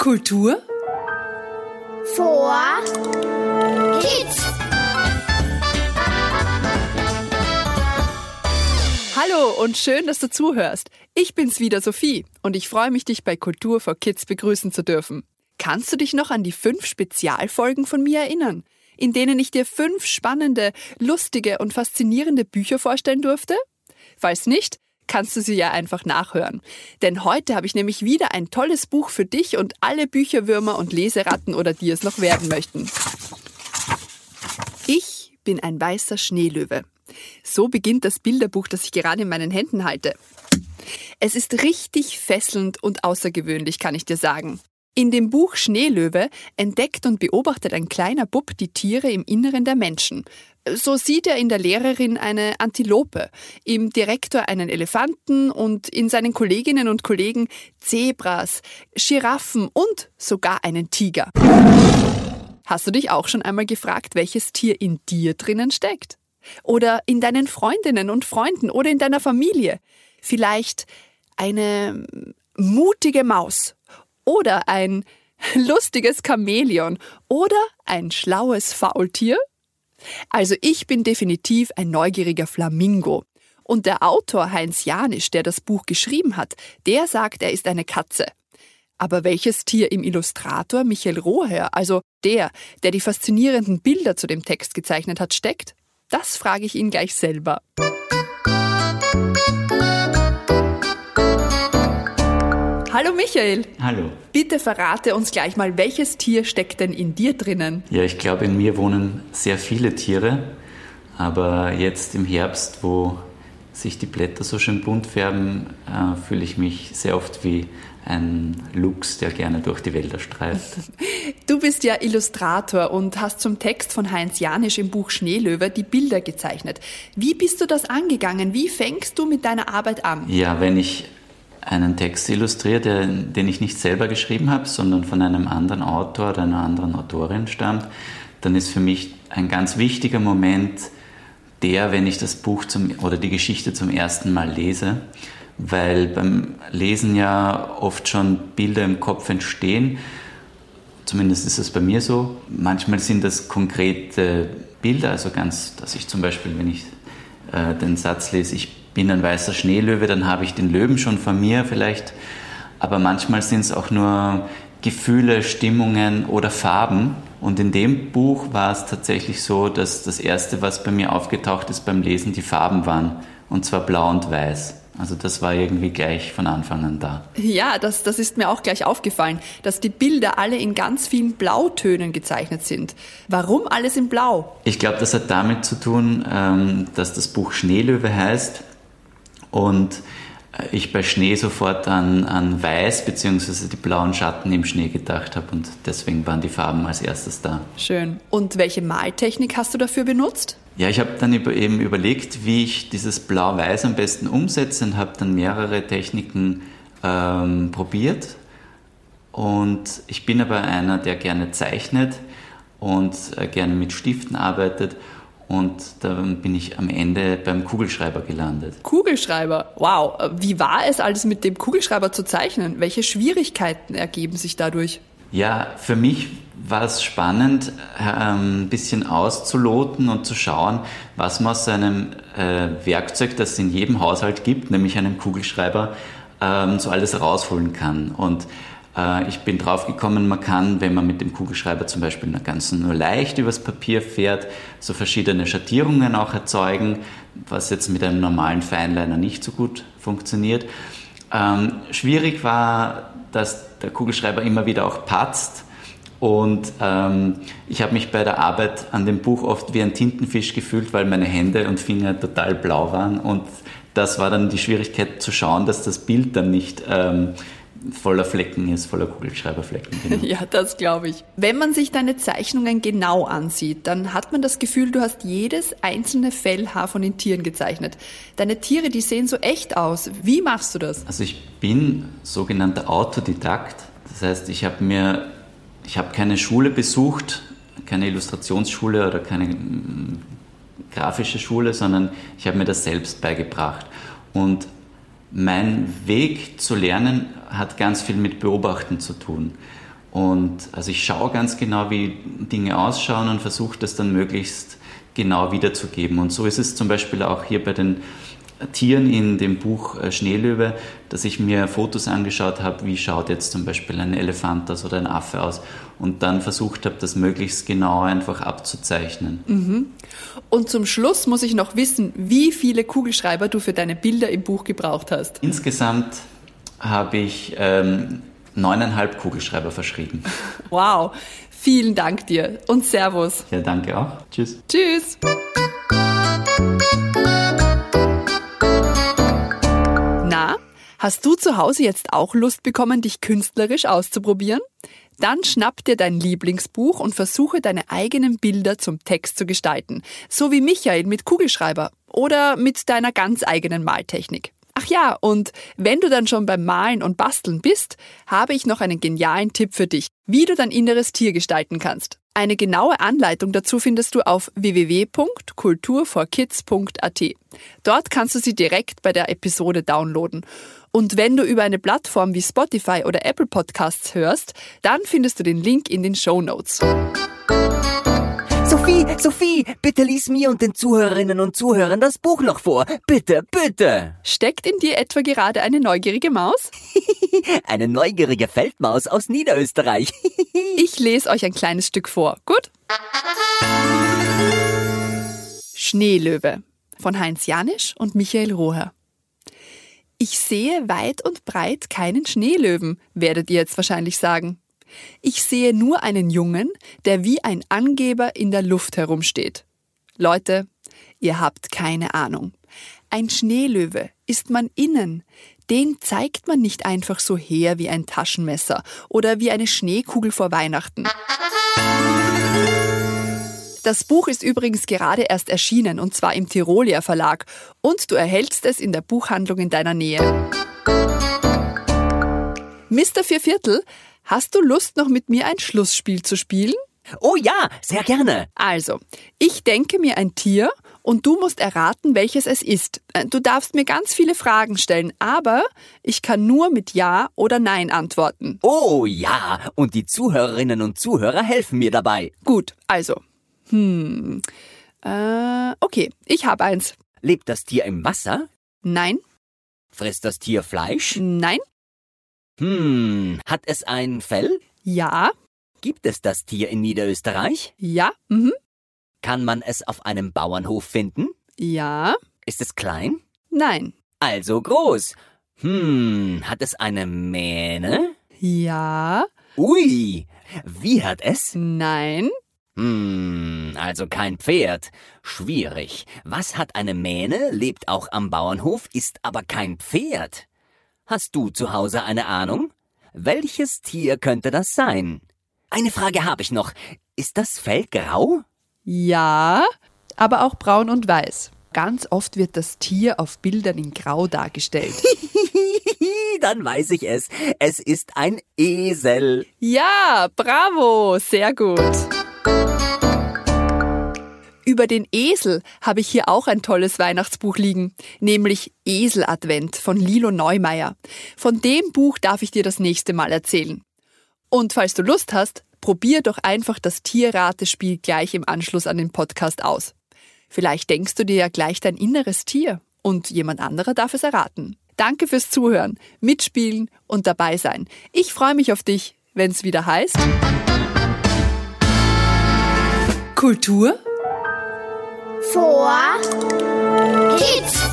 Kultur vor Kids. Hallo und schön, dass du zuhörst. Ich bin's wieder, Sophie, und ich freue mich, dich bei Kultur for Kids begrüßen zu dürfen. Kannst du dich noch an die fünf Spezialfolgen von mir erinnern, in denen ich dir fünf spannende, lustige und faszinierende Bücher vorstellen durfte? Falls nicht, kannst du sie ja einfach nachhören. Denn heute habe ich nämlich wieder ein tolles Buch für dich und alle Bücherwürmer und Leseratten oder die es noch werden möchten. Ich bin ein weißer Schneelöwe. So beginnt das Bilderbuch, das ich gerade in meinen Händen halte. Es ist richtig fesselnd und außergewöhnlich, kann ich dir sagen. In dem Buch Schneelöwe entdeckt und beobachtet ein kleiner Bub die Tiere im Inneren der Menschen. So sieht er in der Lehrerin eine Antilope, im Direktor einen Elefanten und in seinen Kolleginnen und Kollegen Zebras, Giraffen und sogar einen Tiger. Hast du dich auch schon einmal gefragt, welches Tier in dir drinnen steckt? Oder in deinen Freundinnen und Freunden oder in deiner Familie? Vielleicht eine mutige Maus oder ein lustiges Chamäleon oder ein schlaues Faultier? Also ich bin definitiv ein neugieriger Flamingo. Und der Autor Heinz Janisch, der das Buch geschrieben hat, der sagt, er ist eine Katze. Aber welches Tier im Illustrator Michael Roher, also der, der die faszinierenden Bilder zu dem Text gezeichnet hat, steckt? Das frage ich ihn gleich selber. Hallo Michael. Hallo. Bitte verrate uns gleich mal, welches Tier steckt denn in dir drinnen? Ja, ich glaube, in mir wohnen sehr viele Tiere. Aber jetzt im Herbst, wo sich die Blätter so schön bunt färben, äh, fühle ich mich sehr oft wie ein Luchs, der gerne durch die Wälder streift. Du bist ja Illustrator und hast zum Text von Heinz Janisch im Buch Schneelöwe die Bilder gezeichnet. Wie bist du das angegangen? Wie fängst du mit deiner Arbeit an? Ja, wenn ich einen Text illustriere, der, den ich nicht selber geschrieben habe, sondern von einem anderen Autor oder einer anderen Autorin stammt, dann ist für mich ein ganz wichtiger Moment der, wenn ich das Buch zum, oder die Geschichte zum ersten Mal lese, weil beim Lesen ja oft schon Bilder im Kopf entstehen. Zumindest ist es bei mir so. Manchmal sind das konkrete Bilder, also ganz, dass ich zum Beispiel, wenn ich äh, den Satz lese, ich bin ein weißer Schneelöwe, dann habe ich den Löwen schon vor mir vielleicht. Aber manchmal sind es auch nur Gefühle, Stimmungen oder Farben. Und in dem Buch war es tatsächlich so, dass das Erste, was bei mir aufgetaucht ist beim Lesen, die Farben waren. Und zwar blau und weiß. Also das war irgendwie gleich von Anfang an da. Ja, das, das ist mir auch gleich aufgefallen, dass die Bilder alle in ganz vielen Blautönen gezeichnet sind. Warum alles in Blau? Ich glaube, das hat damit zu tun, ähm, dass das Buch Schneelöwe heißt und äh, ich bei Schnee sofort an, an Weiß bzw. die blauen Schatten im Schnee gedacht habe und deswegen waren die Farben als erstes da. Schön. Und welche Maltechnik hast du dafür benutzt? Ja, ich habe dann eben überlegt, wie ich dieses Blau-Weiß am besten umsetze und habe dann mehrere Techniken ähm, probiert. Und ich bin aber einer, der gerne zeichnet und äh, gerne mit Stiften arbeitet und dann bin ich am Ende beim Kugelschreiber gelandet. Kugelschreiber, wow. Wie war es alles mit dem Kugelschreiber zu zeichnen? Welche Schwierigkeiten ergeben sich dadurch? Ja, für mich war es spannend, ähm, ein bisschen auszuloten und zu schauen, was man aus einem äh, Werkzeug, das es in jedem Haushalt gibt, nämlich einem Kugelschreiber, ähm, so alles rausholen kann. Und ich bin draufgekommen, man kann, wenn man mit dem Kugelschreiber zum Beispiel ganz nur leicht übers Papier fährt, so verschiedene Schattierungen auch erzeugen, was jetzt mit einem normalen Feinliner nicht so gut funktioniert. Ähm, schwierig war, dass der Kugelschreiber immer wieder auch patzt. Und ähm, ich habe mich bei der Arbeit an dem Buch oft wie ein Tintenfisch gefühlt, weil meine Hände und Finger total blau waren. Und das war dann die Schwierigkeit zu schauen, dass das Bild dann nicht ähm, voller Flecken ist, voller Kugelschreiberflecken. Genau. Ja, das glaube ich. Wenn man sich deine Zeichnungen genau ansieht, dann hat man das Gefühl, du hast jedes einzelne Fellhaar von den Tieren gezeichnet. Deine Tiere, die sehen so echt aus. Wie machst du das? Also ich bin sogenannter Autodidakt. Das heißt, ich habe mir, ich habe keine Schule besucht, keine Illustrationsschule oder keine mm, grafische Schule, sondern ich habe mir das selbst beigebracht. Und mein Weg zu lernen hat ganz viel mit Beobachten zu tun. Und also ich schaue ganz genau, wie Dinge ausschauen und versuche das dann möglichst genau wiederzugeben. Und so ist es zum Beispiel auch hier bei den Tieren in dem Buch äh, Schneelöwe, dass ich mir Fotos angeschaut habe, wie schaut jetzt zum Beispiel ein Elefant aus oder ein Affe aus und dann versucht habe, das möglichst genau einfach abzuzeichnen. Mhm. Und zum Schluss muss ich noch wissen, wie viele Kugelschreiber du für deine Bilder im Buch gebraucht hast. Insgesamt habe ich ähm, neuneinhalb Kugelschreiber verschrieben. Wow, vielen Dank dir und Servus. Ja, danke auch. Tschüss. Tschüss. Hast du zu Hause jetzt auch Lust bekommen, dich künstlerisch auszuprobieren? Dann schnapp dir dein Lieblingsbuch und versuche deine eigenen Bilder zum Text zu gestalten, so wie Michael mit Kugelschreiber oder mit deiner ganz eigenen Maltechnik. Ach ja, und wenn du dann schon beim Malen und Basteln bist, habe ich noch einen genialen Tipp für dich, wie du dein inneres Tier gestalten kannst. Eine genaue Anleitung dazu findest du auf www.kulturforkids.at. Dort kannst du sie direkt bei der Episode downloaden. Und wenn du über eine Plattform wie Spotify oder Apple Podcasts hörst, dann findest du den Link in den Show Notes. Sophie, Sophie, bitte lies mir und den Zuhörerinnen und Zuhörern das Buch noch vor. Bitte, bitte. Steckt in dir etwa gerade eine neugierige Maus? Eine neugierige Feldmaus aus Niederösterreich. Ich lese euch ein kleines Stück vor. Gut? Schneelöwe von Heinz Janisch und Michael Roher. Ich sehe weit und breit keinen Schneelöwen, werdet ihr jetzt wahrscheinlich sagen. Ich sehe nur einen Jungen, der wie ein Angeber in der Luft herumsteht. Leute, ihr habt keine Ahnung. Ein Schneelöwe ist man innen. Den zeigt man nicht einfach so her wie ein Taschenmesser oder wie eine Schneekugel vor Weihnachten. Das Buch ist übrigens gerade erst erschienen und zwar im Tirolia Verlag und du erhältst es in der Buchhandlung in deiner Nähe. Mr. Vierviertel, hast du Lust noch mit mir ein Schlussspiel zu spielen? Oh ja, sehr gerne. Also, ich denke mir ein Tier und du musst erraten, welches es ist. Äh, Du darfst mir ganz viele Fragen stellen, aber ich kann nur mit Ja oder Nein antworten. Oh ja, und die Zuhörerinnen und Zuhörer helfen mir dabei. Gut, also. Hm. Äh, okay, ich habe eins. Lebt das Tier im Wasser? Nein, Frisst das Tier Fleisch? nein, Hm, hat es ein Fell? ja, Gibt es das Tier in Niederösterreich? ja, mhm, Kann man es auf einem Bauernhof finden? ja, Ist es klein? nein, Also groß. Hm, hat es eine Mähne? ja, Ui, wie hat es? nein, Hm, also kein Pferd. Schwierig. Was hat eine Mähne, lebt auch am Bauernhof, ist aber kein Pferd? Hast du zu Hause eine Ahnung? Welches Tier könnte das sein? Eine Frage habe ich noch. Ist das Fell grau? ja, aber auch braun und weiß. Ganz oft wird das Tier auf Bildern in Grau dargestellt. Dann weiß ich es. Es ist ein Esel. Ja, bravo, sehr gut. Über den Esel habe ich hier auch ein tolles Weihnachtsbuch liegen, nämlich Eseladvent von Lilo Neumeier. Von dem Buch darf ich dir das nächste Mal erzählen. Und falls du Lust hast, probier doch einfach das Tierratespiel gleich im Anschluss an den Podcast aus. Vielleicht denkst du dir ja gleich dein inneres Tier und jemand anderer darf es erraten. Danke fürs Zuhören, Mitspielen und dabei sein. Ich freue mich auf dich, wenn es wieder heißt. Kultur Vor Kids.